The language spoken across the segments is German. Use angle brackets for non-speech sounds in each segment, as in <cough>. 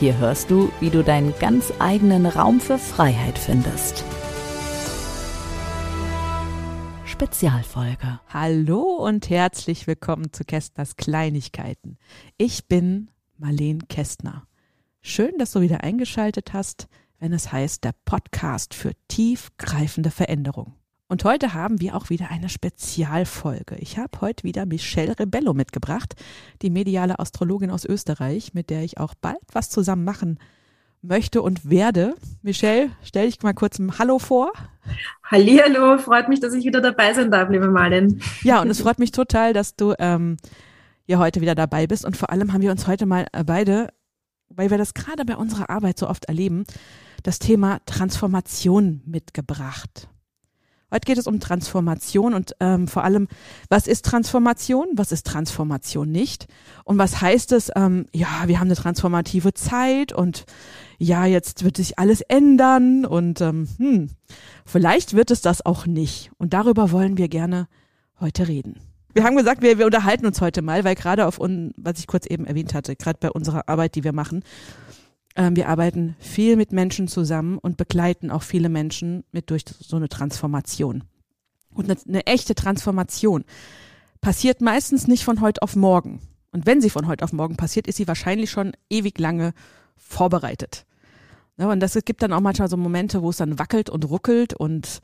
hier hörst du, wie du deinen ganz eigenen Raum für Freiheit findest. Spezialfolge. Hallo und herzlich willkommen zu Kästners Kleinigkeiten. Ich bin Marlene Kästner. Schön, dass du wieder eingeschaltet hast, wenn es heißt der Podcast für tiefgreifende Veränderung. Und heute haben wir auch wieder eine Spezialfolge. Ich habe heute wieder Michelle Rebello mitgebracht, die mediale Astrologin aus Österreich, mit der ich auch bald was zusammen machen möchte und werde. Michelle, stell dich mal kurz ein Hallo vor. Hallihallo, freut mich, dass ich wieder dabei sein darf, liebe Marlin. Ja, und es freut mich total, dass du ähm, ja heute wieder dabei bist. Und vor allem haben wir uns heute mal äh, beide, weil wir das gerade bei unserer Arbeit so oft erleben, das Thema Transformation mitgebracht. Heute geht es um Transformation und ähm, vor allem, was ist Transformation, was ist Transformation nicht und was heißt es, ähm, ja, wir haben eine transformative Zeit und ja, jetzt wird sich alles ändern und ähm, hm, vielleicht wird es das auch nicht. Und darüber wollen wir gerne heute reden. Wir haben gesagt, wir, wir unterhalten uns heute mal, weil gerade auf, un, was ich kurz eben erwähnt hatte, gerade bei unserer Arbeit, die wir machen, wir arbeiten viel mit Menschen zusammen und begleiten auch viele Menschen mit durch so eine Transformation. Und eine, eine echte Transformation passiert meistens nicht von heute auf morgen. Und wenn sie von heute auf morgen passiert, ist sie wahrscheinlich schon ewig lange vorbereitet. Ja, und das gibt dann auch manchmal so Momente, wo es dann wackelt und ruckelt und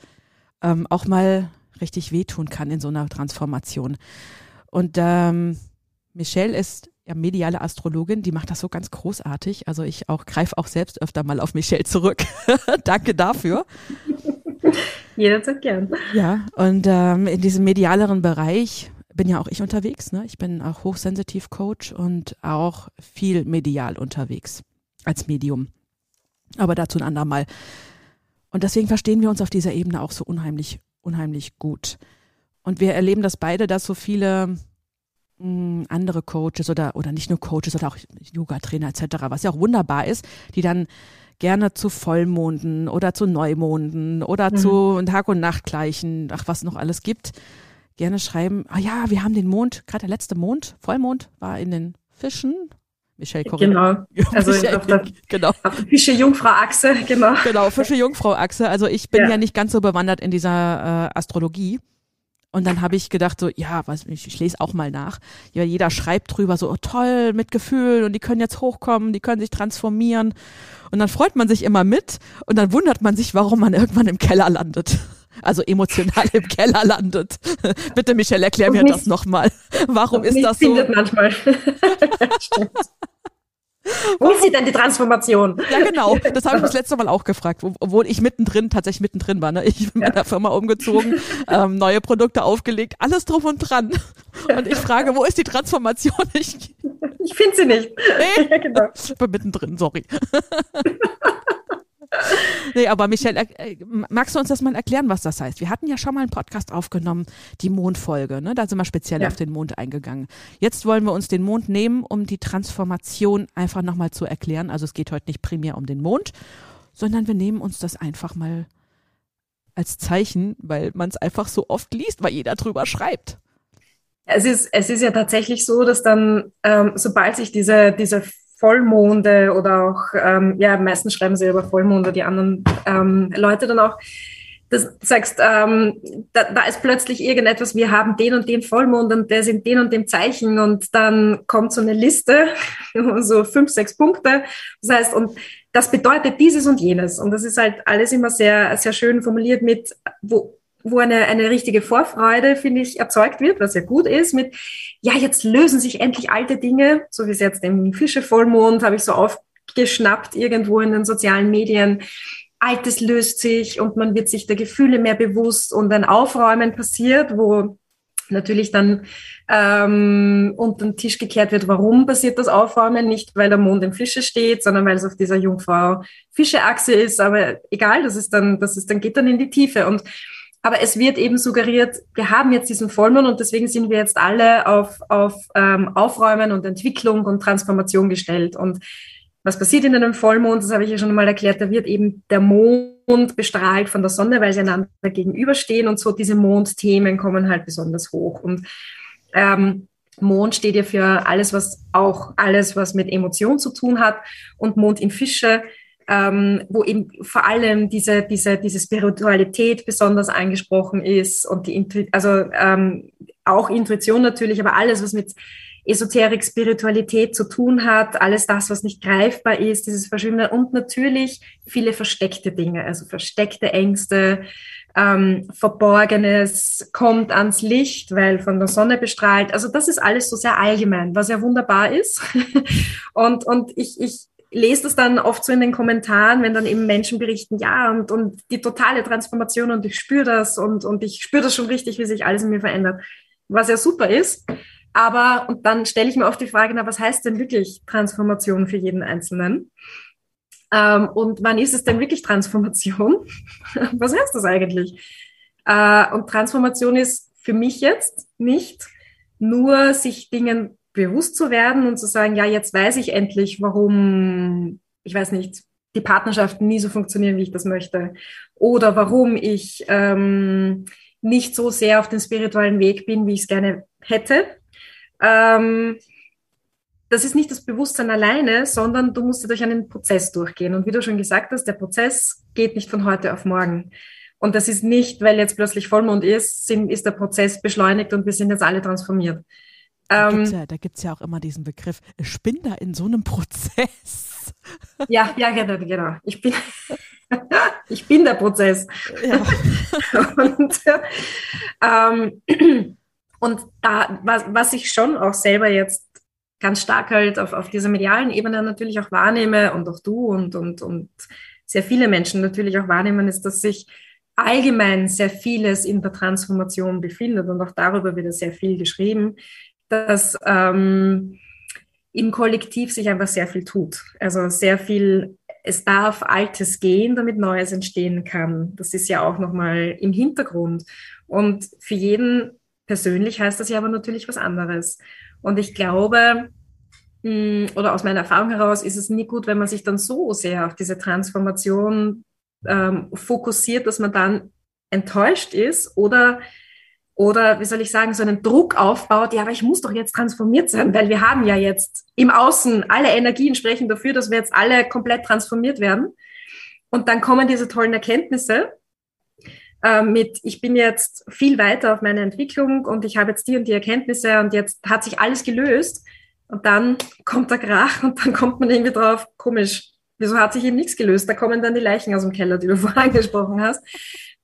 ähm, auch mal richtig wehtun kann in so einer Transformation. Und ähm, Michelle ist ja, mediale Astrologin, die macht das so ganz großartig. Also ich auch greife auch selbst öfter mal auf Michelle zurück. <laughs> Danke dafür. Jederzeit gern. Ja, und ähm, in diesem medialeren Bereich bin ja auch ich unterwegs. Ne? Ich bin auch hochsensitiv Coach und auch viel medial unterwegs als Medium. Aber dazu ein andermal. Und deswegen verstehen wir uns auf dieser Ebene auch so unheimlich, unheimlich gut. Und wir erleben das beide, dass so viele andere Coaches oder, oder nicht nur Coaches oder auch Yoga-Trainer etc., was ja auch wunderbar ist, die dann gerne zu Vollmonden oder zu Neumonden oder mhm. zu Tag- und Nachtgleichen, ach was noch alles gibt, gerne schreiben, ah ja, wir haben den Mond, gerade der letzte Mond, Vollmond war in den Fischen. Michelle Corinne. Genau, <laughs> also Michelle, auf der, genau. <laughs> auf der Fische-Jungfrau-Achse, genau. Genau, Fische-Jungfrau-Achse. Also ich bin ja. ja nicht ganz so bewandert in dieser äh, Astrologie. Und dann habe ich gedacht, so, ja, was, ich, ich lese auch mal nach. Ja, jeder schreibt drüber, so, oh, toll, mit Gefühl und die können jetzt hochkommen, die können sich transformieren. Und dann freut man sich immer mit und dann wundert man sich, warum man irgendwann im Keller landet. Also emotional im Keller landet. <laughs> Bitte, Michelle, erklär mir das nochmal. Warum ist das so? manchmal. <laughs> <laughs> <laughs> Wo ist sie denn die Transformation? Ja, genau. <laughs> Das habe ich das letzte Mal auch gefragt, obwohl ich mittendrin, tatsächlich mittendrin war. Ne? Ich bin ja. meiner Firma umgezogen, <laughs> ähm, neue Produkte aufgelegt, alles drauf und dran. Und ich frage, wo ist die Transformation? Ich, ich finde sie nicht. Nee? Ja, genau. Ich bin mittendrin, sorry. <laughs> nee, aber Michelle, äh, magst du uns das mal erklären, was das heißt? Wir hatten ja schon mal einen Podcast aufgenommen, die Mondfolge, ne? Da sind wir speziell ja. auf den Mond eingegangen. Jetzt wollen wir uns den Mond nehmen, um die Transformation einfach nochmal zu erklären. Also es geht heute nicht primär um den Mond, sondern wir nehmen uns das einfach mal als Zeichen, weil man es einfach so oft liest, weil jeder drüber schreibt. Es ist, es ist ja tatsächlich so, dass dann, ähm, sobald sich diese, diese Vollmonde oder auch, ähm, ja, meistens schreiben sie über Vollmonde, die anderen ähm, Leute dann auch, das sagst, ähm, da, da ist plötzlich irgendetwas, wir haben den und den Vollmond und der sind den und dem Zeichen und dann kommt so eine Liste, <laughs> so fünf, sechs Punkte. Das heißt, und das bedeutet dieses und jenes. Und das ist halt alles immer sehr, sehr schön formuliert mit, wo, wo eine, eine richtige Vorfreude, finde ich, erzeugt wird, was ja gut ist, mit, ja, jetzt lösen sich endlich alte Dinge, so wie es jetzt im Fische-Vollmond, habe ich so aufgeschnappt irgendwo in den sozialen Medien. Altes löst sich und man wird sich der Gefühle mehr bewusst und ein Aufräumen passiert, wo natürlich dann ähm, unter den Tisch gekehrt wird, warum passiert das Aufräumen? Nicht, weil der Mond im Fische steht, sondern weil es auf dieser Jungfrau-Fische-Achse ist. Aber egal, das ist dann, das ist dann, geht dann in die Tiefe. Und aber es wird eben suggeriert, wir haben jetzt diesen Vollmond und deswegen sind wir jetzt alle auf, auf ähm, Aufräumen und Entwicklung und Transformation gestellt. Und was passiert in einem Vollmond? Das habe ich ja schon mal erklärt. Da wird eben der Mond bestrahlt von der Sonne, weil sie einander gegenüberstehen und so diese Mondthemen kommen halt besonders hoch. Und ähm, Mond steht ja für alles, was auch alles, was mit Emotion zu tun hat. Und Mond in Fische ähm, wo eben vor allem diese, diese, diese Spiritualität besonders angesprochen ist und die Intu also ähm, auch Intuition natürlich, aber alles, was mit Esoterik, Spiritualität zu tun hat, alles das, was nicht greifbar ist, dieses Verschwimmende und natürlich viele versteckte Dinge, also versteckte Ängste, ähm, Verborgenes kommt ans Licht, weil von der Sonne bestrahlt. Also das ist alles so sehr allgemein, was ja wunderbar ist. <laughs> und, und ich, ich lese das dann oft so in den Kommentaren, wenn dann eben Menschen berichten, ja, und, und die totale Transformation und ich spüre das und, und ich spüre das schon richtig, wie sich alles in mir verändert, was ja super ist. Aber, und dann stelle ich mir oft die Frage, na, was heißt denn wirklich Transformation für jeden Einzelnen? Ähm, und wann ist es denn wirklich Transformation? <laughs> was heißt das eigentlich? Äh, und Transformation ist für mich jetzt nicht nur sich Dingen bewusst zu werden und zu sagen, ja, jetzt weiß ich endlich, warum, ich weiß nicht, die Partnerschaften nie so funktionieren, wie ich das möchte. Oder warum ich ähm, nicht so sehr auf dem spirituellen Weg bin, wie ich es gerne hätte. Ähm, das ist nicht das Bewusstsein alleine, sondern du musst durch einen Prozess durchgehen. Und wie du schon gesagt hast, der Prozess geht nicht von heute auf morgen. Und das ist nicht, weil jetzt plötzlich Vollmond ist, ist der Prozess beschleunigt und wir sind jetzt alle transformiert. Da ähm, gibt es ja, ja, auch immer diesen Begriff, ich bin da in so einem Prozess. Ja, ja, genau, genau. Ich bin, <laughs> ich bin der Prozess. Ja. <laughs> und, ähm, und da, was, was ich schon auch selber jetzt ganz stark halt auf, auf dieser medialen Ebene natürlich auch wahrnehme und auch du und, und, und sehr viele Menschen natürlich auch wahrnehmen, ist, dass sich allgemein sehr vieles in der Transformation befindet und auch darüber wird sehr viel geschrieben dass ähm, im Kollektiv sich einfach sehr viel tut. Also sehr viel, es darf Altes gehen, damit Neues entstehen kann. Das ist ja auch nochmal im Hintergrund. Und für jeden persönlich heißt das ja aber natürlich was anderes. Und ich glaube, hm, oder aus meiner Erfahrung heraus ist es nie gut, wenn man sich dann so sehr auf diese Transformation ähm, fokussiert, dass man dann enttäuscht ist oder oder wie soll ich sagen, so einen Druck aufbaut, ja, aber ich muss doch jetzt transformiert sein, weil wir haben ja jetzt im Außen alle Energien sprechen dafür, dass wir jetzt alle komplett transformiert werden. Und dann kommen diese tollen Erkenntnisse äh, mit, ich bin jetzt viel weiter auf meiner Entwicklung und ich habe jetzt die und die Erkenntnisse und jetzt hat sich alles gelöst. Und dann kommt der Krach und dann kommt man irgendwie drauf, komisch, wieso hat sich eben nichts gelöst? Da kommen dann die Leichen aus dem Keller, die du <laughs> vorher angesprochen hast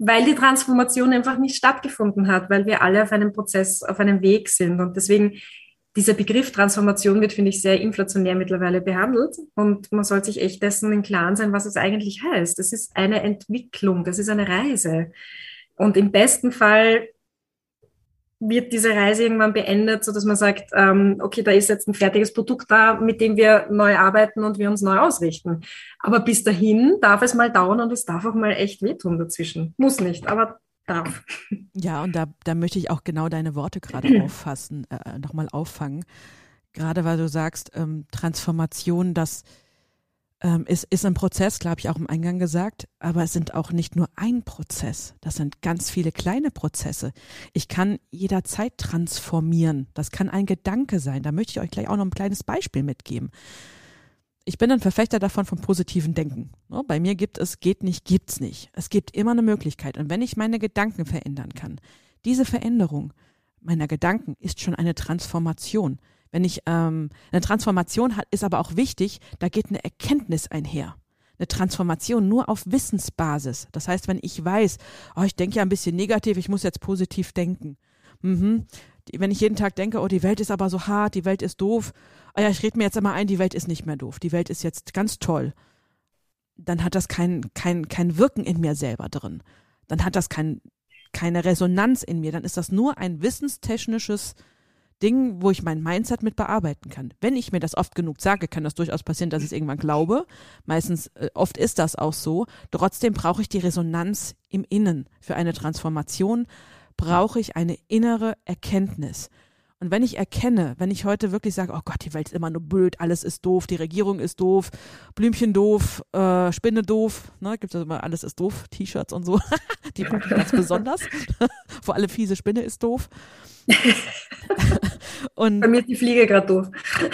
weil die Transformation einfach nicht stattgefunden hat, weil wir alle auf einem Prozess, auf einem Weg sind. Und deswegen, dieser Begriff Transformation wird, finde ich, sehr inflationär mittlerweile behandelt. Und man sollte sich echt dessen im Klaren sein, was es eigentlich heißt. Das ist eine Entwicklung, das ist eine Reise. Und im besten Fall wird diese Reise irgendwann beendet, so dass man sagt, ähm, okay, da ist jetzt ein fertiges Produkt da, mit dem wir neu arbeiten und wir uns neu ausrichten. Aber bis dahin darf es mal dauern und es darf auch mal echt wehtun dazwischen. Muss nicht, aber darf. <laughs> Ja, und da, da möchte ich auch genau deine Worte gerade <clears throat> auffassen, äh, nochmal auffangen. Gerade weil du sagst, ähm, Transformation, das ähm, ist, ist ein Prozess, glaube ich, auch im Eingang gesagt, aber es sind auch nicht nur ein Prozess, das sind ganz viele kleine Prozesse. Ich kann jederzeit transformieren. Das kann ein Gedanke sein. Da möchte ich euch gleich auch noch ein kleines Beispiel mitgeben. Ich bin ein Verfechter davon vom positiven Denken. Ne, bei mir gibt es, geht nicht, gibt's nicht. Es gibt immer eine Möglichkeit. Und wenn ich meine Gedanken verändern kann, diese Veränderung meiner Gedanken ist schon eine Transformation. Wenn ich ähm, eine Transformation hat, ist aber auch wichtig, da geht eine Erkenntnis einher. Eine Transformation nur auf Wissensbasis. Das heißt, wenn ich weiß, oh, ich denke ja ein bisschen negativ, ich muss jetzt positiv denken. Mhm. Wenn ich jeden Tag denke, oh, die Welt ist aber so hart, die Welt ist doof, oh ja, ich rede mir jetzt immer ein, die Welt ist nicht mehr doof, die Welt ist jetzt ganz toll, dann hat das kein, kein, kein Wirken in mir selber drin. Dann hat das kein keine Resonanz in mir, dann ist das nur ein wissenstechnisches Ding, wo ich mein Mindset mit bearbeiten kann. Wenn ich mir das oft genug sage, kann das durchaus passieren, dass ich es irgendwann glaube. Meistens, äh, oft ist das auch so. Trotzdem brauche ich die Resonanz im Innen. Für eine Transformation brauche ich eine innere Erkenntnis. Und wenn ich erkenne, wenn ich heute wirklich sage, oh Gott, die Welt ist immer nur blöd, alles ist doof, die Regierung ist doof, Blümchen doof, äh, Spinne doof, ne, gibt es immer alles ist doof, T-Shirts und so, <laughs> die ganz besonders. <laughs> Vor allem fiese Spinne ist doof. <laughs> und Bei mir ist die Fliege gerade doof.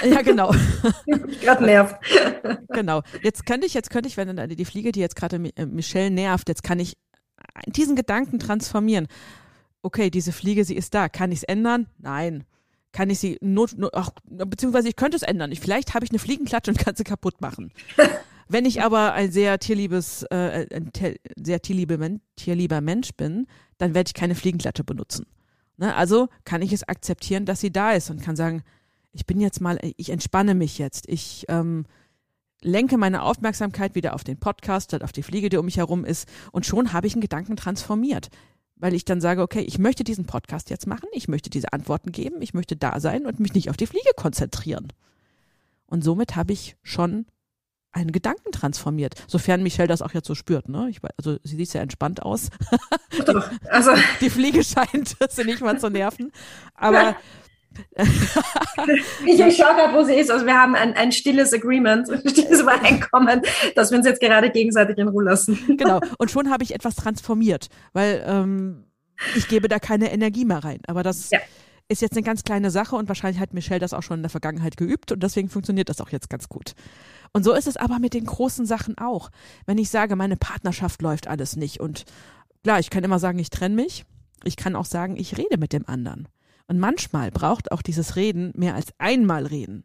Ja, genau. <laughs> gerade nervt. <laughs> genau. Jetzt könnte ich, jetzt könnte ich, wenn die Fliege, die jetzt gerade äh, Michelle nervt, jetzt kann ich diesen Gedanken transformieren. Okay, diese Fliege, sie ist da. Kann ich es ändern? Nein kann ich sie not, not ach, beziehungsweise ich könnte es ändern. Ich, vielleicht habe ich eine Fliegenklatsche und kann sie kaputt machen. Wenn ich aber ein sehr tierliebes, äh, ein sehr tierliebe Men tierlieber Mensch bin, dann werde ich keine Fliegenklatsche benutzen. Ne? Also kann ich es akzeptieren, dass sie da ist und kann sagen, ich bin jetzt mal, ich entspanne mich jetzt. Ich ähm, lenke meine Aufmerksamkeit wieder auf den Podcast statt auf die Fliege, die um mich herum ist. Und schon habe ich einen Gedanken transformiert weil ich dann sage, okay, ich möchte diesen Podcast jetzt machen, ich möchte diese Antworten geben, ich möchte da sein und mich nicht auf die Fliege konzentrieren. Und somit habe ich schon einen Gedanken transformiert, sofern Michelle das auch jetzt so spürt. Ne? Ich, also sie sieht sehr entspannt aus. <laughs> die, also. die Fliege scheint <laughs> sie nicht mal zu nerven. Aber <laughs> ich, ich schaue gerade, wo sie ist. Also wir haben ein, ein stilles Agreement, ein stilles Übereinkommen, dass wir uns jetzt gerade gegenseitig in Ruhe lassen. Genau. Und schon habe ich etwas transformiert, weil ähm, ich gebe da keine Energie mehr rein. Aber das ja. Ist jetzt eine ganz kleine Sache und wahrscheinlich hat Michelle das auch schon in der Vergangenheit geübt und deswegen funktioniert das auch jetzt ganz gut. Und so ist es aber mit den großen Sachen auch. Wenn ich sage, meine Partnerschaft läuft alles nicht und klar, ich kann immer sagen, ich trenne mich. Ich kann auch sagen, ich rede mit dem anderen. Und manchmal braucht auch dieses Reden mehr als einmal reden.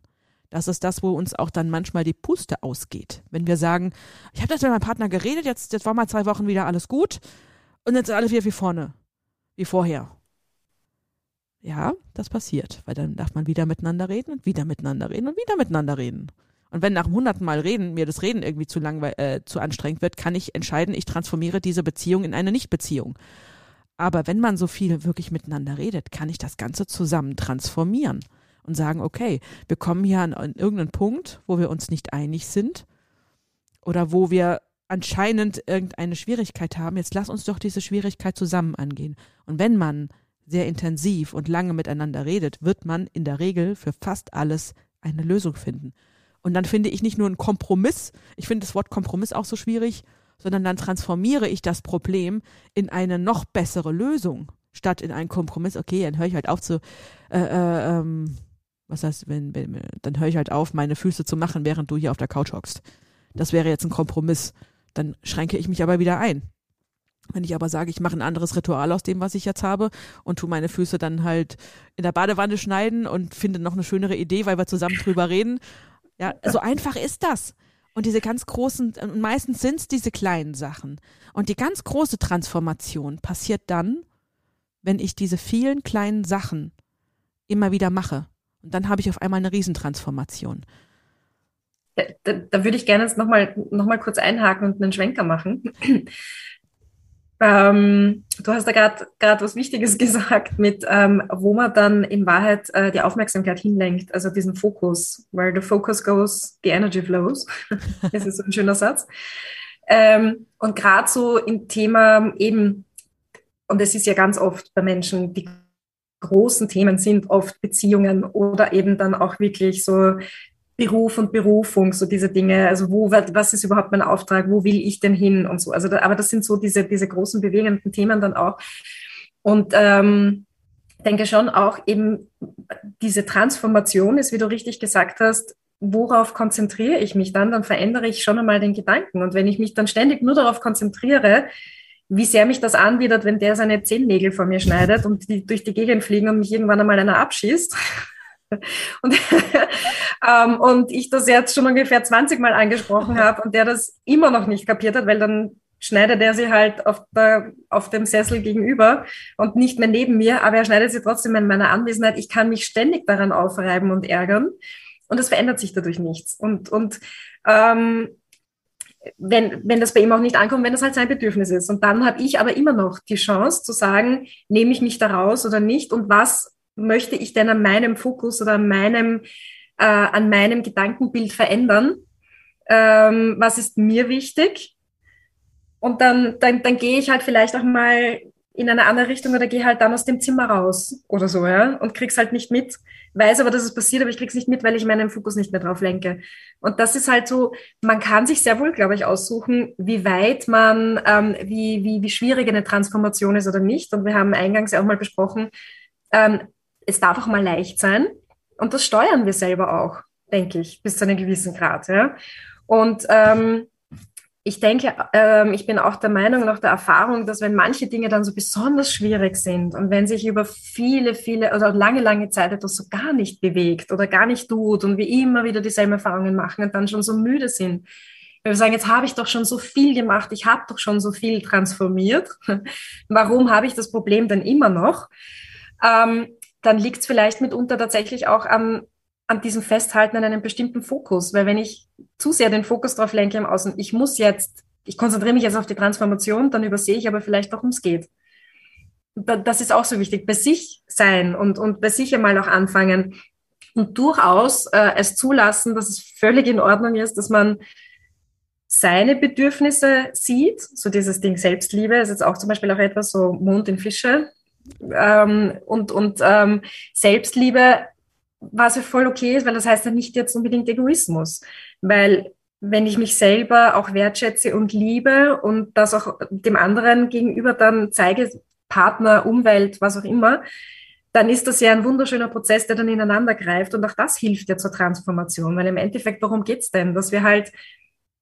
Das ist das, wo uns auch dann manchmal die Puste ausgeht. Wenn wir sagen, ich habe jetzt mit meinem Partner geredet, jetzt, jetzt war mal zwei Wochen wieder alles gut und jetzt ist alles wieder wie vorne, wie vorher. Ja, das passiert, weil dann darf man wieder miteinander reden und wieder miteinander reden und wieder miteinander reden. Und wenn nach dem hunderten Mal reden mir das Reden irgendwie zu langweil äh, zu anstrengend wird, kann ich entscheiden, ich transformiere diese Beziehung in eine Nichtbeziehung. Aber wenn man so viel wirklich miteinander redet, kann ich das Ganze zusammen transformieren und sagen, okay, wir kommen hier an, an irgendeinen Punkt, wo wir uns nicht einig sind oder wo wir anscheinend irgendeine Schwierigkeit haben. Jetzt lass uns doch diese Schwierigkeit zusammen angehen. Und wenn man sehr intensiv und lange miteinander redet, wird man in der Regel für fast alles eine Lösung finden. Und dann finde ich nicht nur einen Kompromiss, ich finde das Wort Kompromiss auch so schwierig, sondern dann transformiere ich das Problem in eine noch bessere Lösung, statt in einen Kompromiss, okay, dann höre ich halt auf zu, äh, äh, ähm, was heißt, wenn, wenn, dann höre ich halt auf, meine Füße zu machen, während du hier auf der Couch hockst. Das wäre jetzt ein Kompromiss. Dann schränke ich mich aber wieder ein. Wenn ich aber sage, ich mache ein anderes Ritual aus dem, was ich jetzt habe und tu meine Füße dann halt in der Badewanne schneiden und finde noch eine schönere Idee, weil wir zusammen drüber reden. Ja, so einfach ist das. Und diese ganz großen, meistens sind es diese kleinen Sachen. Und die ganz große Transformation passiert dann, wenn ich diese vielen kleinen Sachen immer wieder mache. Und dann habe ich auf einmal eine Riesentransformation. Da, da, da würde ich gerne jetzt nochmal noch mal kurz einhaken und einen Schwenker machen. Ähm, du hast da gerade was Wichtiges <laughs> gesagt mit, ähm, wo man dann in Wahrheit äh, die Aufmerksamkeit hinlenkt, also diesen Fokus, where the focus goes, the energy flows. <laughs> das ist so ein schöner Satz. Ähm, und gerade so im Thema eben, und es ist ja ganz oft bei Menschen, die großen Themen sind oft Beziehungen oder eben dann auch wirklich so Beruf und Berufung, so diese Dinge, also wo, was ist überhaupt mein Auftrag, wo will ich denn hin und so. Also, da, aber das sind so diese, diese großen bewegenden Themen dann auch. Und ähm, denke schon auch eben diese Transformation ist, wie du richtig gesagt hast, worauf konzentriere ich mich dann, dann verändere ich schon einmal den Gedanken. Und wenn ich mich dann ständig nur darauf konzentriere, wie sehr mich das anwidert, wenn der seine Zehennägel vor mir schneidet und die durch die Gegend fliegen und mich irgendwann einmal einer abschießt, und, <laughs> ähm, und ich das jetzt schon ungefähr 20 Mal angesprochen habe und der das immer noch nicht kapiert hat, weil dann schneidet er sie halt auf, der, auf dem Sessel gegenüber und nicht mehr neben mir, aber er schneidet sie trotzdem in meiner Anwesenheit. Ich kann mich ständig daran aufreiben und ärgern und es verändert sich dadurch nichts. Und, und ähm, wenn, wenn das bei ihm auch nicht ankommt, wenn das halt sein Bedürfnis ist. Und dann habe ich aber immer noch die Chance zu sagen, nehme ich mich da raus oder nicht und was möchte ich denn an meinem Fokus oder an meinem, äh, an meinem Gedankenbild verändern? Ähm, was ist mir wichtig? Und dann, dann, dann gehe ich halt vielleicht auch mal in eine andere Richtung oder gehe halt dann aus dem Zimmer raus oder so, ja, und krieg's halt nicht mit. Weiß aber, dass es passiert, aber ich krieg's nicht mit, weil ich meinen Fokus nicht mehr drauf lenke. Und das ist halt so, man kann sich sehr wohl, glaube ich, aussuchen, wie weit man, ähm, wie, wie, wie schwierig eine Transformation ist oder nicht. Und wir haben eingangs ja auch mal besprochen, ähm, es darf auch mal leicht sein. Und das steuern wir selber auch, denke ich, bis zu einem gewissen Grad, ja. Und ähm, ich denke, ähm, ich bin auch der Meinung, nach der Erfahrung, dass wenn manche Dinge dann so besonders schwierig sind und wenn sich über viele, viele oder lange, lange Zeit etwas so gar nicht bewegt oder gar nicht tut und wir immer wieder dieselben Erfahrungen machen und dann schon so müde sind, wenn wir sagen, jetzt habe ich doch schon so viel gemacht, ich habe doch schon so viel transformiert, <laughs> warum habe ich das Problem denn immer noch? Ähm, dann liegt es vielleicht mitunter tatsächlich auch am an diesem Festhalten an einem bestimmten Fokus. Weil wenn ich zu sehr den Fokus darauf lenke im Außen, ich muss jetzt, ich konzentriere mich jetzt auf die Transformation, dann übersehe ich aber vielleicht, worum es geht. Das ist auch so wichtig, bei sich sein und, und bei sich einmal auch anfangen und durchaus äh, es zulassen, dass es völlig in Ordnung ist, dass man seine Bedürfnisse sieht, so dieses Ding Selbstliebe ist jetzt auch zum Beispiel auch etwas so Mond in Fische ähm, und, und ähm, Selbstliebe was ja voll okay ist, weil das heißt ja nicht jetzt unbedingt Egoismus. Weil wenn ich mich selber auch wertschätze und liebe und das auch dem anderen gegenüber dann zeige, Partner, Umwelt, was auch immer, dann ist das ja ein wunderschöner Prozess, der dann ineinander greift. Und auch das hilft ja zur Transformation. Weil im Endeffekt, worum geht's denn? Dass wir halt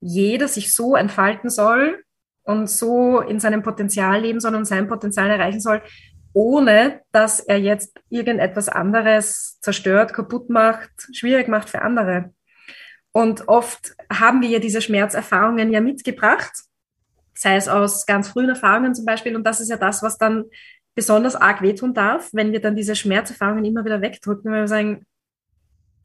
jeder sich so entfalten soll und so in seinem Potenzial leben soll und sein Potenzial erreichen soll, ohne dass er jetzt irgendetwas anderes zerstört, kaputt macht, schwierig macht für andere. Und oft haben wir ja diese Schmerzerfahrungen ja mitgebracht, sei es aus ganz frühen Erfahrungen zum Beispiel. Und das ist ja das, was dann besonders arg wehtun darf, wenn wir dann diese Schmerzerfahrungen immer wieder wegdrücken, weil wir sagen,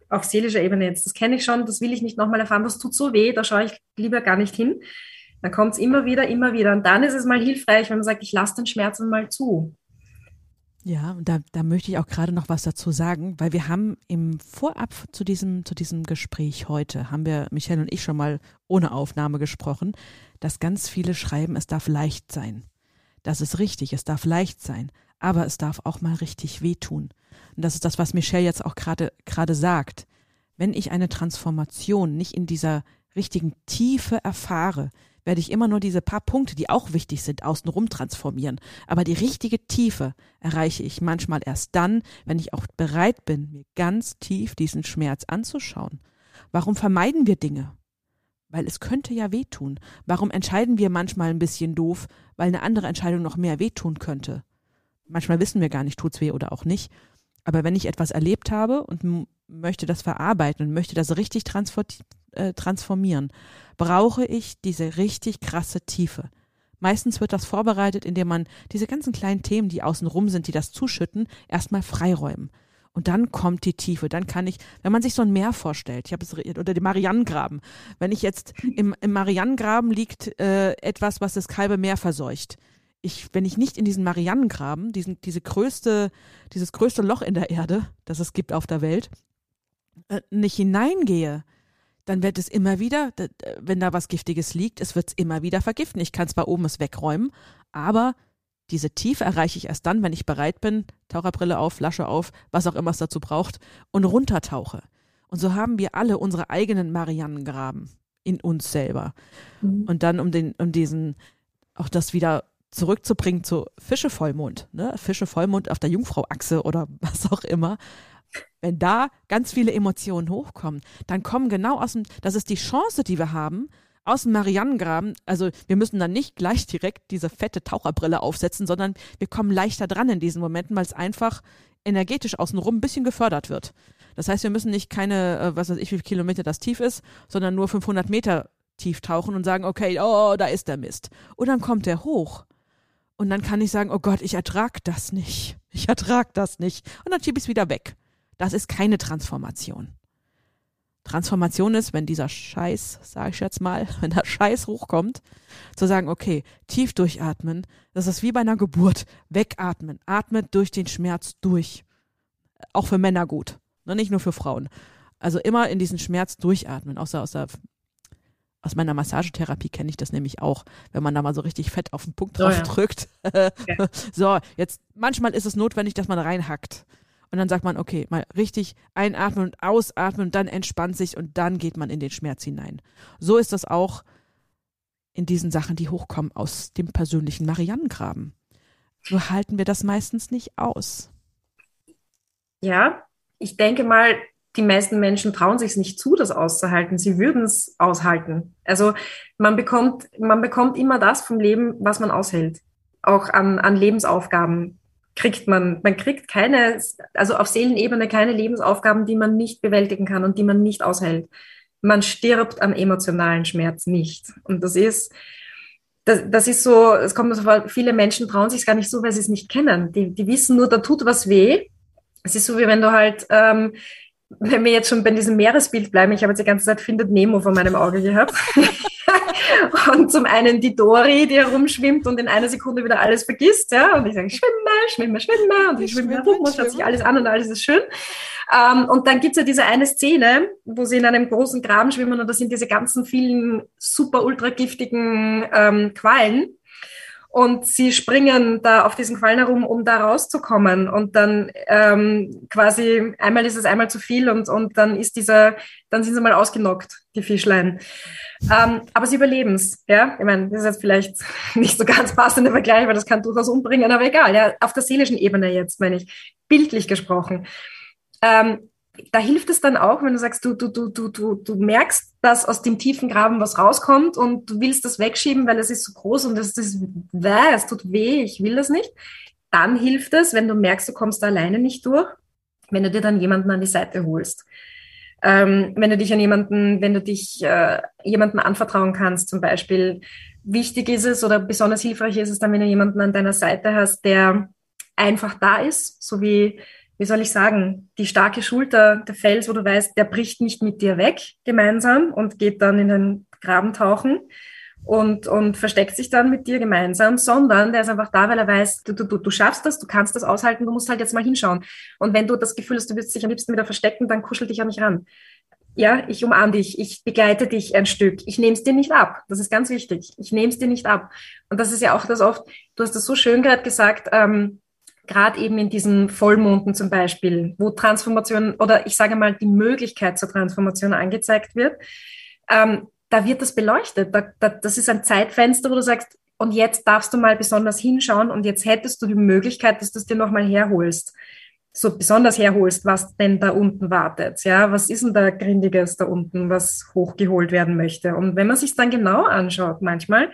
auf seelischer Ebene jetzt, das kenne ich schon, das will ich nicht nochmal erfahren, das tut so weh, da schaue ich lieber gar nicht hin. Dann kommt es immer wieder, immer wieder. Und dann ist es mal hilfreich, wenn man sagt, ich lasse den Schmerzen mal zu. Ja, da, da möchte ich auch gerade noch was dazu sagen, weil wir haben im Vorab zu diesem, zu diesem Gespräch heute, haben wir, Michelle und ich, schon mal ohne Aufnahme gesprochen, dass ganz viele schreiben, es darf leicht sein. Das ist richtig, es darf leicht sein, aber es darf auch mal richtig wehtun. Und das ist das, was Michelle jetzt auch gerade sagt. Wenn ich eine Transformation nicht in dieser richtigen Tiefe erfahre, werde ich immer nur diese paar Punkte, die auch wichtig sind, außenrum transformieren. Aber die richtige Tiefe erreiche ich manchmal erst dann, wenn ich auch bereit bin, mir ganz tief diesen Schmerz anzuschauen. Warum vermeiden wir Dinge? Weil es könnte ja wehtun. Warum entscheiden wir manchmal ein bisschen doof, weil eine andere Entscheidung noch mehr wehtun könnte? Manchmal wissen wir gar nicht, tut's weh oder auch nicht. Aber wenn ich etwas erlebt habe und möchte das verarbeiten und möchte das richtig äh, transformieren, brauche ich diese richtig krasse Tiefe. Meistens wird das vorbereitet, indem man diese ganzen kleinen Themen, die außen rum sind, die das zuschütten, erstmal freiräumen. Und dann kommt die Tiefe. Dann kann ich, wenn man sich so ein Meer vorstellt, ich habe es oder den Marianengraben. Wenn ich jetzt im, im Marianengraben liegt äh, etwas, was das kalbe Meer verseucht. Ich, wenn ich nicht in diesen Marianengraben, diesen, diese größte, dieses größte Loch in der Erde, das es gibt auf der Welt, äh, nicht hineingehe, dann wird es immer wieder, wenn da was Giftiges liegt, es wird es immer wieder vergiften. Ich kann zwar oben es wegräumen, aber diese Tiefe erreiche ich erst dann, wenn ich bereit bin, Taucherbrille auf, Flasche auf, was auch immer es dazu braucht, und runtertauche. Und so haben wir alle unsere eigenen Marianengraben in uns selber. Mhm. Und dann, um den, um diesen, auch das wieder zurückzubringen zu Fischevollmond, ne? Fischevollmond auf der Jungfrauachse oder <laughs> was auch immer, wenn da ganz viele Emotionen hochkommen, dann kommen genau aus dem, das ist die Chance, die wir haben, aus dem Marianengraben, also wir müssen dann nicht gleich direkt diese fette Taucherbrille aufsetzen, sondern wir kommen leichter dran in diesen Momenten, weil es einfach energetisch außenrum ein bisschen gefördert wird. Das heißt, wir müssen nicht keine, äh, was weiß ich, wie viele Kilometer das tief ist, sondern nur 500 Meter tief tauchen und sagen, okay, oh, da ist der Mist. Und dann kommt der hoch. Und dann kann ich sagen, oh Gott, ich ertrag das nicht. Ich ertrag das nicht. Und dann schiebe ich es wieder weg. Das ist keine Transformation. Transformation ist, wenn dieser Scheiß, sage ich jetzt mal, <laughs> wenn der Scheiß hochkommt, zu sagen, okay, tief durchatmen, das ist wie bei einer Geburt, wegatmen, atmet durch den Schmerz durch. Auch für Männer gut, ne? nicht nur für Frauen. Also immer in diesen Schmerz durchatmen, außer aus der aus meiner Massagetherapie kenne ich das nämlich auch, wenn man da mal so richtig fett auf den Punkt drauf oh ja. drückt. ja. <laughs> So, jetzt manchmal ist es notwendig, dass man reinhackt. Und dann sagt man, okay, mal richtig einatmen und ausatmen und dann entspannt sich und dann geht man in den Schmerz hinein. So ist das auch in diesen Sachen, die hochkommen aus dem persönlichen Mariannengraben. Nur halten wir das meistens nicht aus. Ja, ich denke mal, die meisten Menschen trauen sich nicht zu, das auszuhalten. Sie würden es aushalten. Also man bekommt, man bekommt immer das vom Leben, was man aushält. Auch an, an Lebensaufgaben kriegt man, man kriegt keine, also auf Seelenebene keine Lebensaufgaben, die man nicht bewältigen kann und die man nicht aushält. Man stirbt an emotionalen Schmerz nicht. Und das ist, das, das ist so, es kommt so vor, viele Menschen trauen sich gar nicht so, weil sie es nicht kennen. Die, die wissen nur, da tut was weh. Es ist so, wie wenn du halt ähm, wenn wir jetzt schon bei diesem Meeresbild bleiben, ich habe jetzt die ganze Zeit Findet Nemo vor meinem Auge gehabt. <laughs> und zum einen die Dori, die herumschwimmt und in einer Sekunde wieder alles vergisst, ja, und ich sage, schwimme, schwimme, schwimme, und ich schwimme herum und schaut sich alles an und alles ist schön. Ähm, und dann gibt's ja diese eine Szene, wo sie in einem großen Graben schwimmen und da sind diese ganzen vielen super ultra giftigen ähm, Quallen und sie springen da auf diesen Quallen herum, um da rauszukommen. Und dann ähm, quasi einmal ist es einmal zu viel und, und dann ist dieser, dann sind sie mal ausgenockt, die Fischlein. Ähm, aber sie überleben es, ja. Ich meine, das ist jetzt vielleicht <laughs> nicht so ganz passender Vergleich, weil das kann durchaus umbringen, aber egal, ja. Auf der seelischen Ebene jetzt, meine ich, bildlich gesprochen. Ähm, da hilft es dann auch, wenn du sagst, du, du, du, du, du, du merkst, dass aus dem tiefen Graben was rauskommt und du willst das wegschieben, weil es ist so groß und es ist weh, es tut weh, ich will das nicht. Dann hilft es, wenn du merkst, du kommst da alleine nicht durch, wenn du dir dann jemanden an die Seite holst. Ähm, wenn du dich an jemanden, wenn du dich äh, jemanden anvertrauen kannst, zum Beispiel, wichtig ist es oder besonders hilfreich ist es dann, wenn du jemanden an deiner Seite hast, der einfach da ist, so wie wie soll ich sagen, die starke Schulter, der Fels, wo du weißt, der bricht nicht mit dir weg gemeinsam und geht dann in den Graben tauchen und, und versteckt sich dann mit dir gemeinsam, sondern der ist einfach da, weil er weiß, du, du, du schaffst das, du kannst das aushalten, du musst halt jetzt mal hinschauen. Und wenn du das Gefühl hast, du wirst dich am liebsten wieder verstecken, dann kuschel dich an mich ran. Ja, ich umarme dich, ich begleite dich ein Stück. Ich nehme es dir nicht ab. Das ist ganz wichtig. Ich nehme es dir nicht ab. Und das ist ja auch das oft, du hast das so schön gerade gesagt, ähm, gerade eben in diesen Vollmonden zum Beispiel, wo Transformation oder ich sage mal die Möglichkeit zur Transformation angezeigt wird, ähm, da wird das beleuchtet. Da, da, das ist ein Zeitfenster, wo du sagst, und jetzt darfst du mal besonders hinschauen und jetzt hättest du die Möglichkeit, dass du es dir nochmal herholst. So besonders herholst, was denn da unten wartet. Ja, was ist denn da Grindiges da unten, was hochgeholt werden möchte? Und wenn man sich dann genau anschaut, manchmal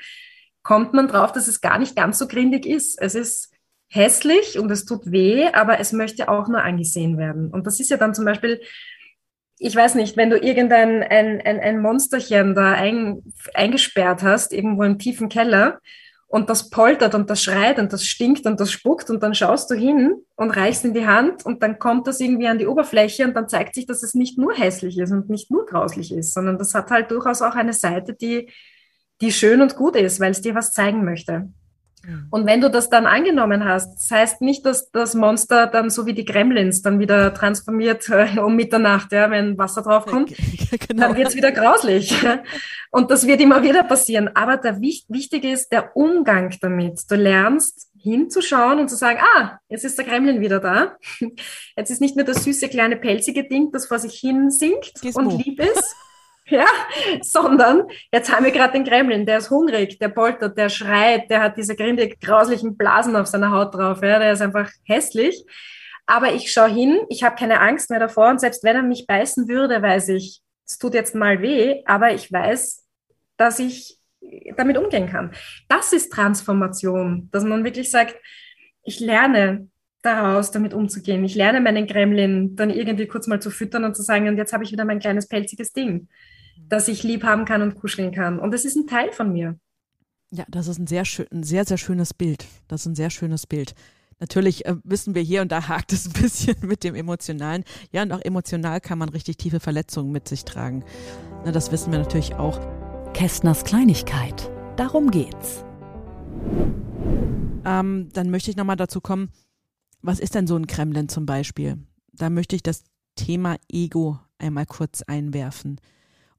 kommt man drauf, dass es gar nicht ganz so grindig ist. Es ist hässlich und es tut weh, aber es möchte auch nur angesehen werden. Und das ist ja dann zum Beispiel, ich weiß nicht, wenn du irgendein ein, ein, ein Monsterchen da ein, eingesperrt hast, irgendwo im tiefen Keller, und das poltert und das schreit und das stinkt und das spuckt und dann schaust du hin und reichst in die Hand und dann kommt das irgendwie an die Oberfläche und dann zeigt sich, dass es nicht nur hässlich ist und nicht nur grauslich ist, sondern das hat halt durchaus auch eine Seite, die, die schön und gut ist, weil es dir was zeigen möchte. Und wenn du das dann angenommen hast, das heißt nicht, dass das Monster dann so wie die Gremlins dann wieder transformiert äh, um Mitternacht, ja, wenn Wasser draufkommt, <laughs> genau. dann wird's wieder grauslich. <laughs> Und das wird immer wieder passieren. Aber der wichtig ist der Umgang damit. Du lernst hinzuschauen und zu sagen, ah, jetzt ist der Gremlin wieder da. <laughs> Jetzt ist nicht nur das süße kleine pelzige Ding, das vor sich hin singt Gizmo. und lieb ist. Ja, sondern jetzt haben wir gerade den Gremlin, der ist hungrig, der poltert, der schreit, der hat diese grindig grauslichen Blasen auf seiner Haut drauf, ja, der ist einfach hässlich. Aber ich schaue hin, ich habe keine Angst mehr davor und selbst wenn er mich beißen würde, weiß ich, es tut jetzt mal weh, aber ich weiß, dass ich damit umgehen kann. Das ist Transformation, dass man wirklich sagt, ich lerne daraus, damit umzugehen. Ich lerne meinen Gremlin dann irgendwie kurz mal zu füttern und zu sagen, und jetzt habe ich wieder mein kleines pelziges Ding dass ich lieb haben kann und kuscheln kann. Und das ist ein Teil von mir. Ja, das ist ein sehr schön, ein sehr, sehr schönes Bild. Das ist ein sehr schönes Bild. Natürlich äh, wissen wir hier und da hakt es ein <laughs> bisschen mit dem Emotionalen. Ja, und auch emotional kann man richtig tiefe Verletzungen mit sich tragen. Na, das wissen wir natürlich auch. Kästners Kleinigkeit. Darum geht's. Ähm, dann möchte ich nochmal dazu kommen, was ist denn so ein Kremlin zum Beispiel? Da möchte ich das Thema Ego einmal kurz einwerfen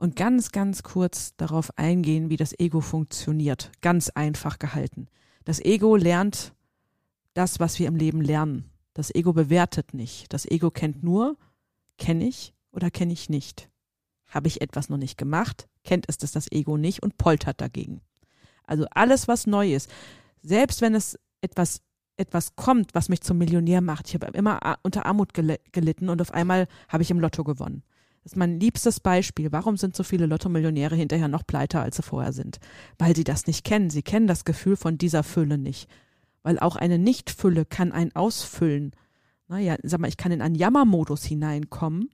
und ganz, ganz kurz darauf eingehen, wie das Ego funktioniert. Ganz einfach gehalten. Das Ego lernt das, was wir im Leben lernen. Das Ego bewertet nicht. Das Ego kennt nur, kenne ich oder kenne ich nicht. Habe ich etwas noch nicht gemacht, kennt es das, das Ego nicht und poltert dagegen. Also alles, was neu ist, selbst wenn es etwas etwas kommt, was mich zum Millionär macht. Ich habe immer unter Armut gelitten und auf einmal habe ich im Lotto gewonnen. Das ist mein liebstes Beispiel. Warum sind so viele Lotto-Millionäre hinterher noch pleiter, als sie vorher sind? Weil sie das nicht kennen. Sie kennen das Gefühl von dieser Fülle nicht weil auch eine Nichtfülle kann ein ausfüllen. Naja, sag mal, ich kann in einen Jammermodus hineinkommen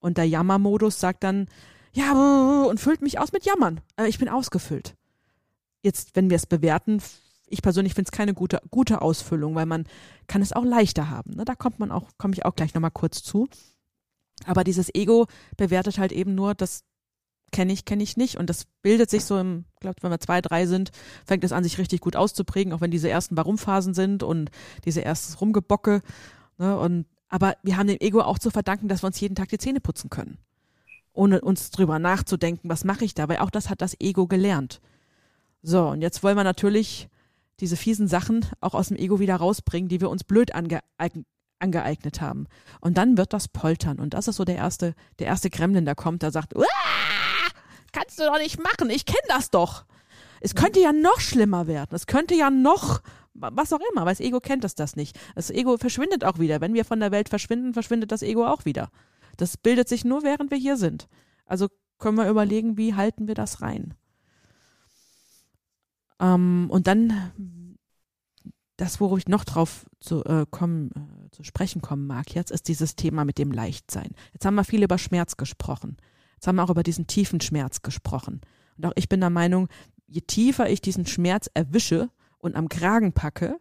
und der Jammermodus sagt dann, ja, und füllt mich aus mit Jammern. Äh, ich bin ausgefüllt. Jetzt, wenn wir es bewerten, ich persönlich finde es keine gute, gute Ausfüllung, weil man kann es auch leichter haben. Da kommt man auch, komme ich auch gleich nochmal kurz zu. Aber dieses Ego bewertet halt eben nur das kenne ich, kenne ich nicht. Und das bildet sich so im, ich glaube, wenn wir zwei, drei sind, fängt es an, sich richtig gut auszuprägen, auch wenn diese ersten Warum-Phasen sind und diese erstes Rumgebocke. Ne, und, aber wir haben dem Ego auch zu verdanken, dass wir uns jeden Tag die Zähne putzen können. Ohne uns drüber nachzudenken, was mache ich da, weil auch das hat das Ego gelernt. So, und jetzt wollen wir natürlich diese fiesen Sachen auch aus dem Ego wieder rausbringen, die wir uns blöd angeeignet angeeignet haben. Und dann wird das Poltern. Und das ist so der erste, der erste Gremlin, der kommt, der sagt, kannst du doch nicht machen, ich kenne das doch. Es könnte ja noch schlimmer werden. Es könnte ja noch, was auch immer, weil das Ego kennt das, das nicht. Das Ego verschwindet auch wieder. Wenn wir von der Welt verschwinden, verschwindet das Ego auch wieder. Das bildet sich nur, während wir hier sind. Also können wir überlegen, wie halten wir das rein. Ähm, und dann, das, worauf ich noch drauf zu, äh, kommen, äh, zu sprechen kommen mag jetzt, ist dieses Thema mit dem Leichtsein. Jetzt haben wir viel über Schmerz gesprochen. Jetzt haben wir auch über diesen tiefen Schmerz gesprochen. Und auch ich bin der Meinung, je tiefer ich diesen Schmerz erwische und am Kragen packe,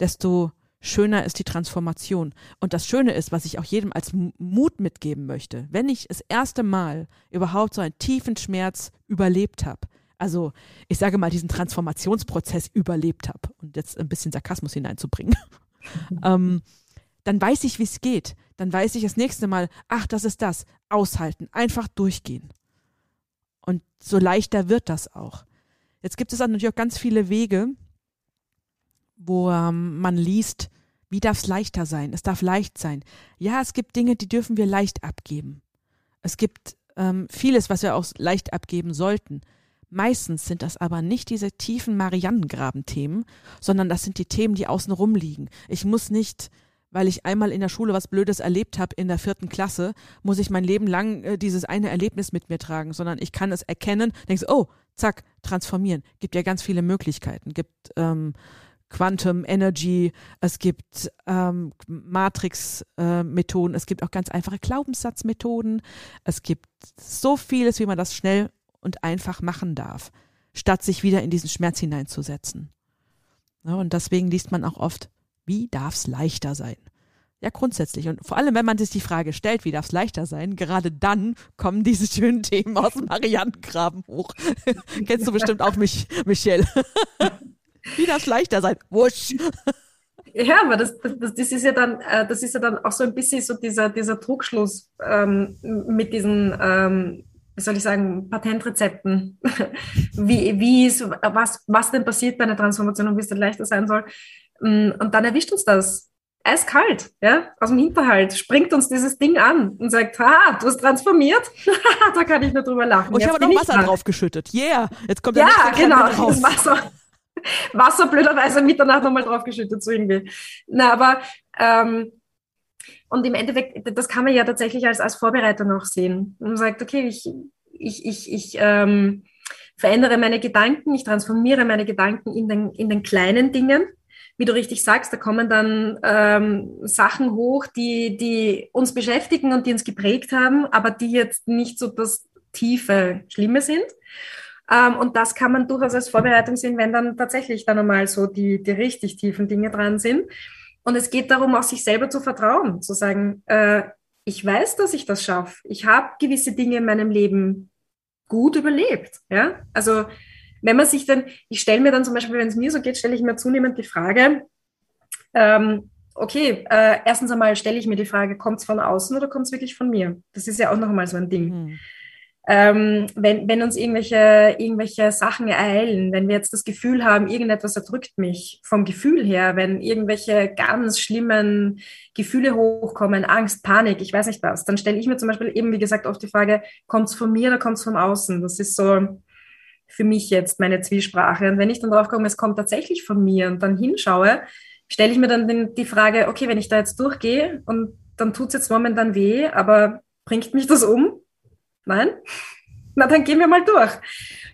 desto schöner ist die Transformation. Und das Schöne ist, was ich auch jedem als Mut mitgeben möchte, wenn ich das erste Mal überhaupt so einen tiefen Schmerz überlebt habe, also ich sage mal diesen Transformationsprozess überlebt habe und jetzt ein bisschen Sarkasmus hineinzubringen, <laughs> ähm, dann weiß ich, wie es geht. Dann weiß ich das nächste Mal, ach, das ist das. Aushalten, einfach durchgehen. Und so leichter wird das auch. Jetzt gibt es natürlich auch ganz viele Wege, wo ähm, man liest, wie darf es leichter sein? Es darf leicht sein. Ja, es gibt Dinge, die dürfen wir leicht abgeben. Es gibt ähm, vieles, was wir auch leicht abgeben sollten. Meistens sind das aber nicht diese tiefen Marianengraben-Themen, sondern das sind die Themen, die außen rum liegen. Ich muss nicht weil ich einmal in der Schule was Blödes erlebt habe in der vierten Klasse, muss ich mein Leben lang äh, dieses eine Erlebnis mit mir tragen, sondern ich kann es erkennen, denkst, oh, zack, transformieren. Gibt ja ganz viele Möglichkeiten. Gibt ähm, Quantum Energy, es gibt ähm, Matrix-Methoden, äh, es gibt auch ganz einfache Glaubenssatzmethoden, es gibt so vieles, wie man das schnell und einfach machen darf, statt sich wieder in diesen Schmerz hineinzusetzen. Ja, und deswegen liest man auch oft wie darf es leichter sein? Ja, grundsätzlich. Und vor allem, wenn man sich die Frage stellt, wie darf es leichter sein, gerade dann kommen diese schönen Themen aus dem Marianengraben hoch. <laughs> Kennst du bestimmt auch mich, Michelle. <laughs> wie darf es leichter sein? Wusch. Ja, aber das, das, das ist ja dann, äh, das ist ja dann auch so ein bisschen so dieser, dieser Trugschluss ähm, mit diesen, ähm, wie soll ich sagen, Patentrezepten. <laughs> wie, wie ist, was, was denn passiert bei einer Transformation und wie es dann leichter sein soll. Mm, und dann erwischt uns das eiskalt, ja, aus dem Hinterhalt, springt uns dieses Ding an und sagt, ha, du hast transformiert. <laughs> da kann ich nur drüber lachen. Und ich habe noch Wasser dran. drauf geschüttet. Yeah, jetzt kommt der Ja, genau, das Wasser. <laughs> Wasser blöderweise Mitternacht nochmal drauf geschüttet, so irgendwie. Na, aber, ähm, und im Endeffekt, das kann man ja tatsächlich als, als Vorbereitung auch sehen. Und man sagt, okay, ich, ich, ich, ich ähm, verändere meine Gedanken, ich transformiere meine Gedanken in den, in den kleinen Dingen wie du richtig sagst, da kommen dann ähm, Sachen hoch, die, die uns beschäftigen und die uns geprägt haben, aber die jetzt nicht so das tiefe Schlimme sind. Ähm, und das kann man durchaus als Vorbereitung sehen, wenn dann tatsächlich dann einmal so die, die richtig tiefen Dinge dran sind. Und es geht darum, auch sich selber zu vertrauen, zu sagen, äh, ich weiß, dass ich das schaffe. Ich habe gewisse Dinge in meinem Leben gut überlebt. Ja? Also wenn man sich dann, ich stelle mir dann zum Beispiel, wenn es mir so geht, stelle ich mir zunehmend die Frage, ähm, okay, äh, erstens einmal stelle ich mir die Frage, kommt es von außen oder kommt es wirklich von mir? Das ist ja auch noch einmal so ein Ding. Mhm. Ähm, wenn, wenn uns irgendwelche, irgendwelche Sachen ereilen, wenn wir jetzt das Gefühl haben, irgendetwas erdrückt mich vom Gefühl her, wenn irgendwelche ganz schlimmen Gefühle hochkommen, Angst, Panik, ich weiß nicht was, dann stelle ich mir zum Beispiel eben, wie gesagt, oft die Frage, kommt es von mir oder kommt es vom Außen? Das ist so für mich jetzt meine Zwiesprache. Und wenn ich dann drauf komme, es kommt tatsächlich von mir und dann hinschaue, stelle ich mir dann die Frage, okay, wenn ich da jetzt durchgehe und dann tut es jetzt momentan weh, aber bringt mich das um? Nein? <laughs> Na, dann gehen wir mal durch.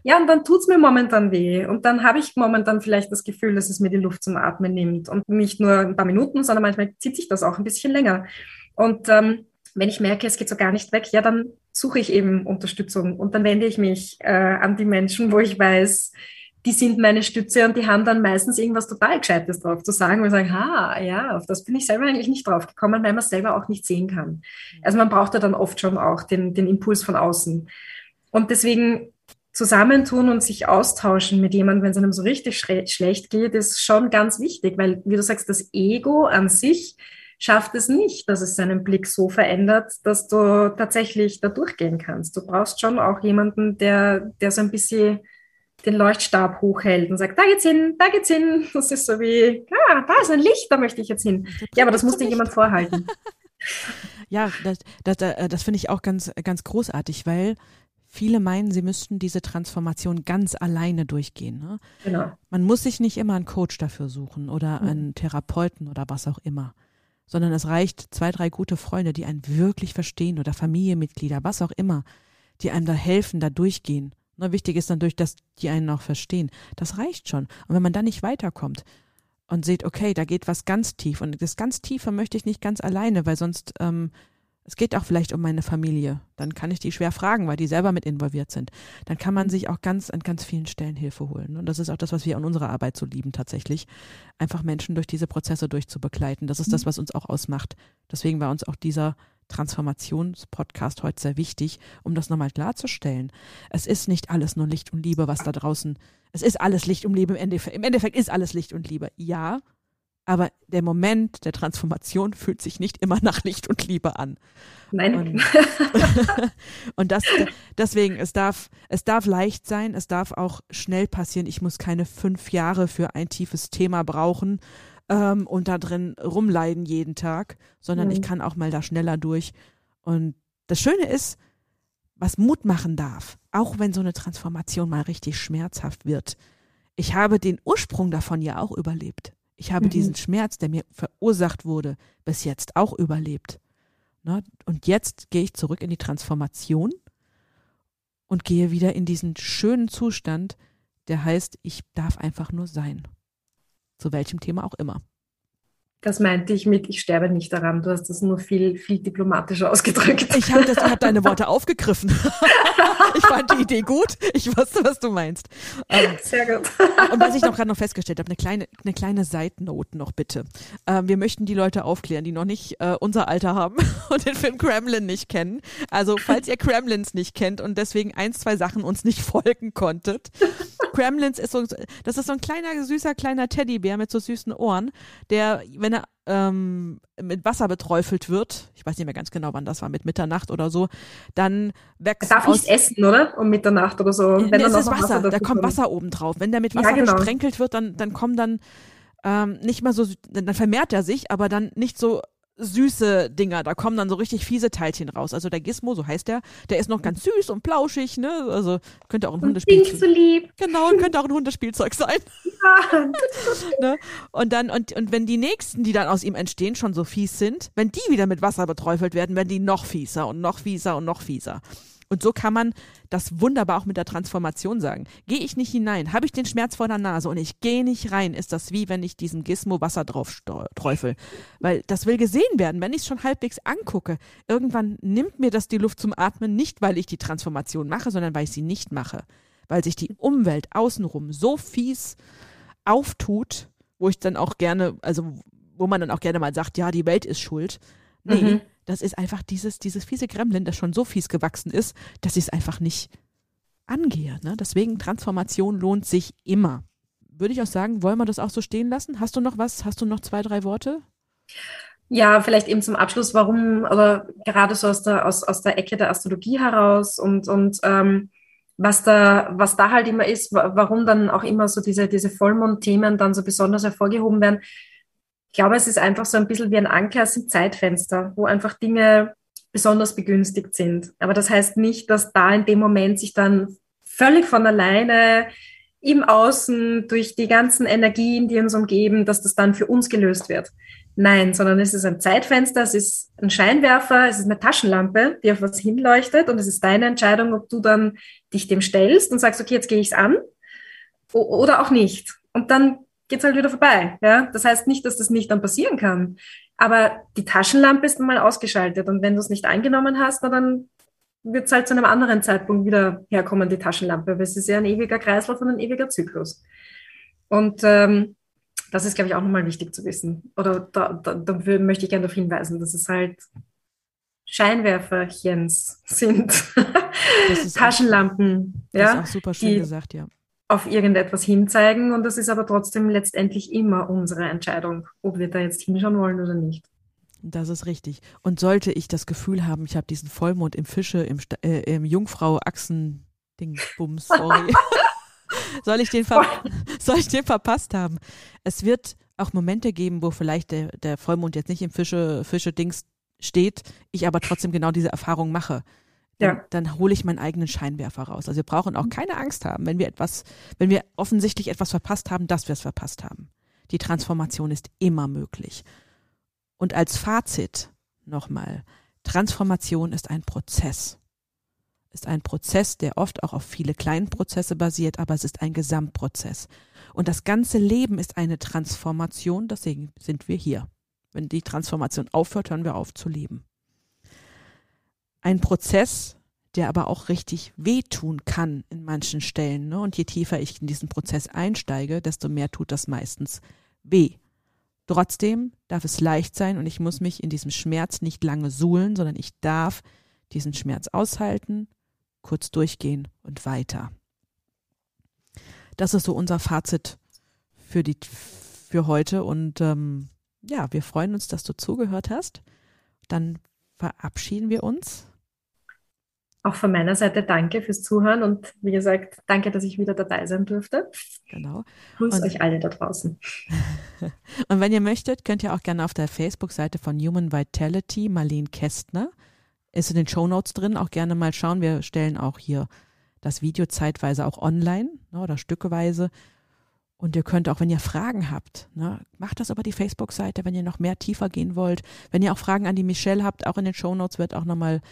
Ja, und dann tut's mir momentan weh. Und dann habe ich momentan vielleicht das Gefühl, dass es mir die Luft zum Atmen nimmt. Und nicht nur ein paar Minuten, sondern manchmal zieht sich das auch ein bisschen länger. Und ähm, wenn ich merke, es geht so gar nicht weg, ja, dann suche ich eben Unterstützung. Und dann wende ich mich äh, an die Menschen, wo ich weiß, die sind meine Stütze und die haben dann meistens irgendwas total Gescheites drauf zu sagen und sagen, ha, ja, auf das bin ich selber eigentlich nicht drauf gekommen, weil man es selber auch nicht sehen kann. Mhm. Also man braucht ja dann oft schon auch den, den Impuls von außen. Und deswegen zusammentun und sich austauschen mit jemandem, wenn es einem so richtig schlecht geht, ist schon ganz wichtig, weil, wie du sagst, das Ego an sich schafft es nicht, dass es seinen Blick so verändert, dass du tatsächlich da durchgehen kannst. Du brauchst schon auch jemanden, der, der so ein bisschen den Leuchtstab hochhält und sagt, da geht's hin, da geht's hin. Das ist so wie, ah, da ist ein Licht, da möchte ich jetzt hin. Ja, aber das muss dir jemand vorhalten. <laughs> ja, das, das, das finde ich auch ganz, ganz großartig, weil viele meinen, sie müssten diese Transformation ganz alleine durchgehen. Ne? Genau. Man muss sich nicht immer einen Coach dafür suchen oder mhm. einen Therapeuten oder was auch immer, sondern es reicht zwei, drei gute Freunde, die einen wirklich verstehen oder Familienmitglieder, was auch immer, die einem da helfen, da durchgehen. Ne, wichtig ist dann durch, dass die einen auch verstehen. Das reicht schon. Und wenn man dann nicht weiterkommt und sieht, okay, da geht was ganz tief und das ganz Tiefe möchte ich nicht ganz alleine, weil sonst, ähm, es geht auch vielleicht um meine Familie. Dann kann ich die schwer fragen, weil die selber mit involviert sind. Dann kann man sich auch ganz an ganz vielen Stellen Hilfe holen. Und das ist auch das, was wir an unserer Arbeit so lieben tatsächlich. Einfach Menschen durch diese Prozesse durchzubegleiten. Das ist das, mhm. was uns auch ausmacht. Deswegen war uns auch dieser Transformationspodcast heute sehr wichtig, um das nochmal klarzustellen. Es ist nicht alles nur Licht und Liebe, was da draußen, es ist alles Licht und Liebe im Endeffekt. Im Endeffekt ist alles Licht und Liebe, ja, aber der Moment der Transformation fühlt sich nicht immer nach Licht und Liebe an. Nein. Und, <laughs> und das, deswegen, es darf, es darf leicht sein, es darf auch schnell passieren. Ich muss keine fünf Jahre für ein tiefes Thema brauchen, ähm, und da drin rumleiden jeden Tag, sondern mhm. ich kann auch mal da schneller durch. Und das Schöne ist, was Mut machen darf, auch wenn so eine Transformation mal richtig schmerzhaft wird. Ich habe den Ursprung davon ja auch überlebt. Ich habe mhm. diesen Schmerz, der mir verursacht wurde, bis jetzt auch überlebt. Ne? Und jetzt gehe ich zurück in die Transformation und gehe wieder in diesen schönen Zustand, der heißt, ich darf einfach nur sein zu welchem Thema auch immer. Das meinte ich mit, ich sterbe nicht daran. Du hast das nur viel, viel diplomatischer <laughs> ausgedrückt. Ich habe hab deine Worte aufgegriffen. <laughs> ich fand die Idee gut. Ich wusste, was du meinst. Ähm, Sehr gut. und was ich noch gerade noch festgestellt habe, eine kleine, eine kleine Side-Note noch bitte. Ähm, wir möchten die Leute aufklären, die noch nicht äh, unser Alter haben <laughs> und den Film Kremlin nicht kennen. Also, falls ihr Kremlins nicht kennt und deswegen ein, zwei Sachen uns nicht folgen konntet. Kremlins ist so, das ist so ein kleiner, süßer, kleiner Teddybär mit so süßen Ohren, der, wenn er ähm, mit Wasser beträufelt wird, ich weiß nicht mehr ganz genau, wann das war, mit Mitternacht oder so, dann wächst Er darf nicht essen, oder? Um Mitternacht oder so. Wenn nee, es ist Wasser, Wasser da kommt Wasser oben drauf. Wenn der mit Wasser ja, genau. besprenkelt wird, dann, dann kommen dann ähm, nicht mal so, dann vermehrt er sich, aber dann nicht so süße Dinger. Da kommen dann so richtig fiese Teilchen raus. Also der Gizmo, so heißt der, der ist noch ganz süß und plauschig, ne? Also könnte auch ein Hundespielzeug. so lieb. Genau, könnte auch ein Hundespielzeug sein. <laughs> Ja. <laughs> ne? Und dann, und, und wenn die nächsten, die dann aus ihm entstehen, schon so fies sind, wenn die wieder mit Wasser beträufelt werden, werden die noch fieser und noch fieser und noch fieser. Und so kann man das wunderbar auch mit der Transformation sagen. Gehe ich nicht hinein, habe ich den Schmerz vor der Nase und ich gehe nicht rein, ist das wie wenn ich diesem Gizmo Wasser drauf träufel. Weil das will gesehen werden, wenn ich es schon halbwegs angucke. Irgendwann nimmt mir das die Luft zum Atmen, nicht weil ich die Transformation mache, sondern weil ich sie nicht mache. weil sich die Umwelt außenrum so fies auftut, wo ich dann auch gerne, also wo man dann auch gerne mal sagt, ja, die Welt ist schuld. Nee, mhm. Das ist einfach dieses, dieses fiese Gremlin, das schon so fies gewachsen ist, dass ich es einfach nicht angehe. Ne? Deswegen Transformation lohnt sich immer. Würde ich auch sagen, wollen wir das auch so stehen lassen? Hast du noch was? Hast du noch zwei, drei Worte? Ja, vielleicht eben zum Abschluss, warum, oder gerade so aus der, aus, aus der Ecke der Astrologie heraus und, und ähm, was da, was da halt immer ist, warum dann auch immer so diese, diese Vollmondthemen dann so besonders hervorgehoben werden. Ich glaube, es ist einfach so ein bisschen wie ein Anker, es sind Zeitfenster, wo einfach Dinge besonders begünstigt sind. Aber das heißt nicht, dass da in dem Moment sich dann völlig von alleine im Außen durch die ganzen Energien, die uns umgeben, dass das dann für uns gelöst wird. Nein, sondern es ist ein Zeitfenster, es ist ein Scheinwerfer, es ist eine Taschenlampe, die auf was hinleuchtet und es ist deine Entscheidung, ob du dann dich dem stellst und sagst, okay, jetzt gehe ich es an oder auch nicht. Und dann geht es halt wieder vorbei. Ja? Das heißt nicht, dass das nicht dann passieren kann. Aber die Taschenlampe ist mal ausgeschaltet und wenn du es nicht eingenommen hast, dann wird es halt zu einem anderen Zeitpunkt wieder herkommen, die Taschenlampe, weil es ist ja ein ewiger Kreislauf und ein ewiger Zyklus. Und ähm, das ist, glaube ich, auch nochmal wichtig zu wissen. Oder da, da, da möchte ich gerne darauf hinweisen, dass es halt Scheinwerferchens sind. Taschenlampen. Auch, ja, das ist auch super schön gesagt, ja. Auf irgendetwas hinzeigen und das ist aber trotzdem letztendlich immer unsere Entscheidung, ob wir da jetzt hinschauen wollen oder nicht. Das ist richtig. Und sollte ich das Gefühl haben, ich habe diesen Vollmond im Fische, im, äh, im Jungfrau-Achsen-Ding-Bums, sorry. <laughs> soll, ich den soll ich den verpasst haben? Es wird auch Momente geben, wo vielleicht der, der Vollmond jetzt nicht im Fische, Fische-Dings steht, ich aber trotzdem genau diese Erfahrung mache. Dann, ja. dann hole ich meinen eigenen Scheinwerfer raus. Also wir brauchen auch keine Angst haben, wenn wir etwas, wenn wir offensichtlich etwas verpasst haben, dass wir es verpasst haben. Die Transformation ist immer möglich. Und als Fazit nochmal, Transformation ist ein Prozess. Ist ein Prozess, der oft auch auf viele kleinen Prozesse basiert, aber es ist ein Gesamtprozess. Und das ganze Leben ist eine Transformation, deswegen sind wir hier. Wenn die Transformation aufhört, hören wir auf zu leben. Ein Prozess, der aber auch richtig wehtun kann in manchen Stellen. Ne? Und je tiefer ich in diesen Prozess einsteige, desto mehr tut das meistens weh. Trotzdem darf es leicht sein und ich muss mich in diesem Schmerz nicht lange suhlen, sondern ich darf diesen Schmerz aushalten, kurz durchgehen und weiter. Das ist so unser Fazit für, die, für heute und ähm, ja, wir freuen uns, dass du zugehört hast. Dann verabschieden wir uns auch von meiner Seite danke fürs Zuhören und wie gesagt, danke, dass ich wieder dabei sein durfte. Genau. Grüß euch alle da draußen. <laughs> und wenn ihr möchtet, könnt ihr auch gerne auf der Facebook-Seite von Human Vitality Marlene Kästner, ist in den Show Notes drin, auch gerne mal schauen. Wir stellen auch hier das Video zeitweise auch online ne, oder stückeweise und ihr könnt auch, wenn ihr Fragen habt, ne, macht das über die Facebook-Seite, wenn ihr noch mehr tiefer gehen wollt. Wenn ihr auch Fragen an die Michelle habt, auch in den Show Notes wird auch nochmal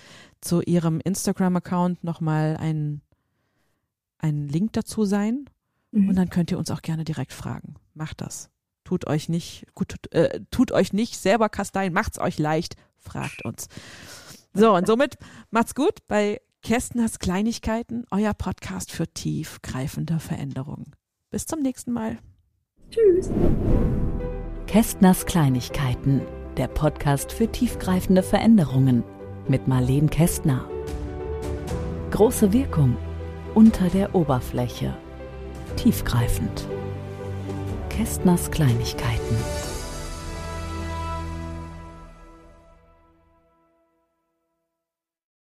zu ihrem Instagram-Account nochmal ein, ein Link dazu sein. Mhm. Und dann könnt ihr uns auch gerne direkt fragen. Macht das. Tut euch nicht, gut, äh, tut euch nicht selber kasteien, macht's euch leicht, fragt uns. So, und somit macht's gut bei Kästners Kleinigkeiten, euer Podcast für tiefgreifende Veränderungen. Bis zum nächsten Mal. Tschüss. Kästners Kleinigkeiten, der Podcast für tiefgreifende Veränderungen mit Marleen Kästner. Große Wirkung unter der Oberfläche. Tiefgreifend. Kästners Kleinigkeiten.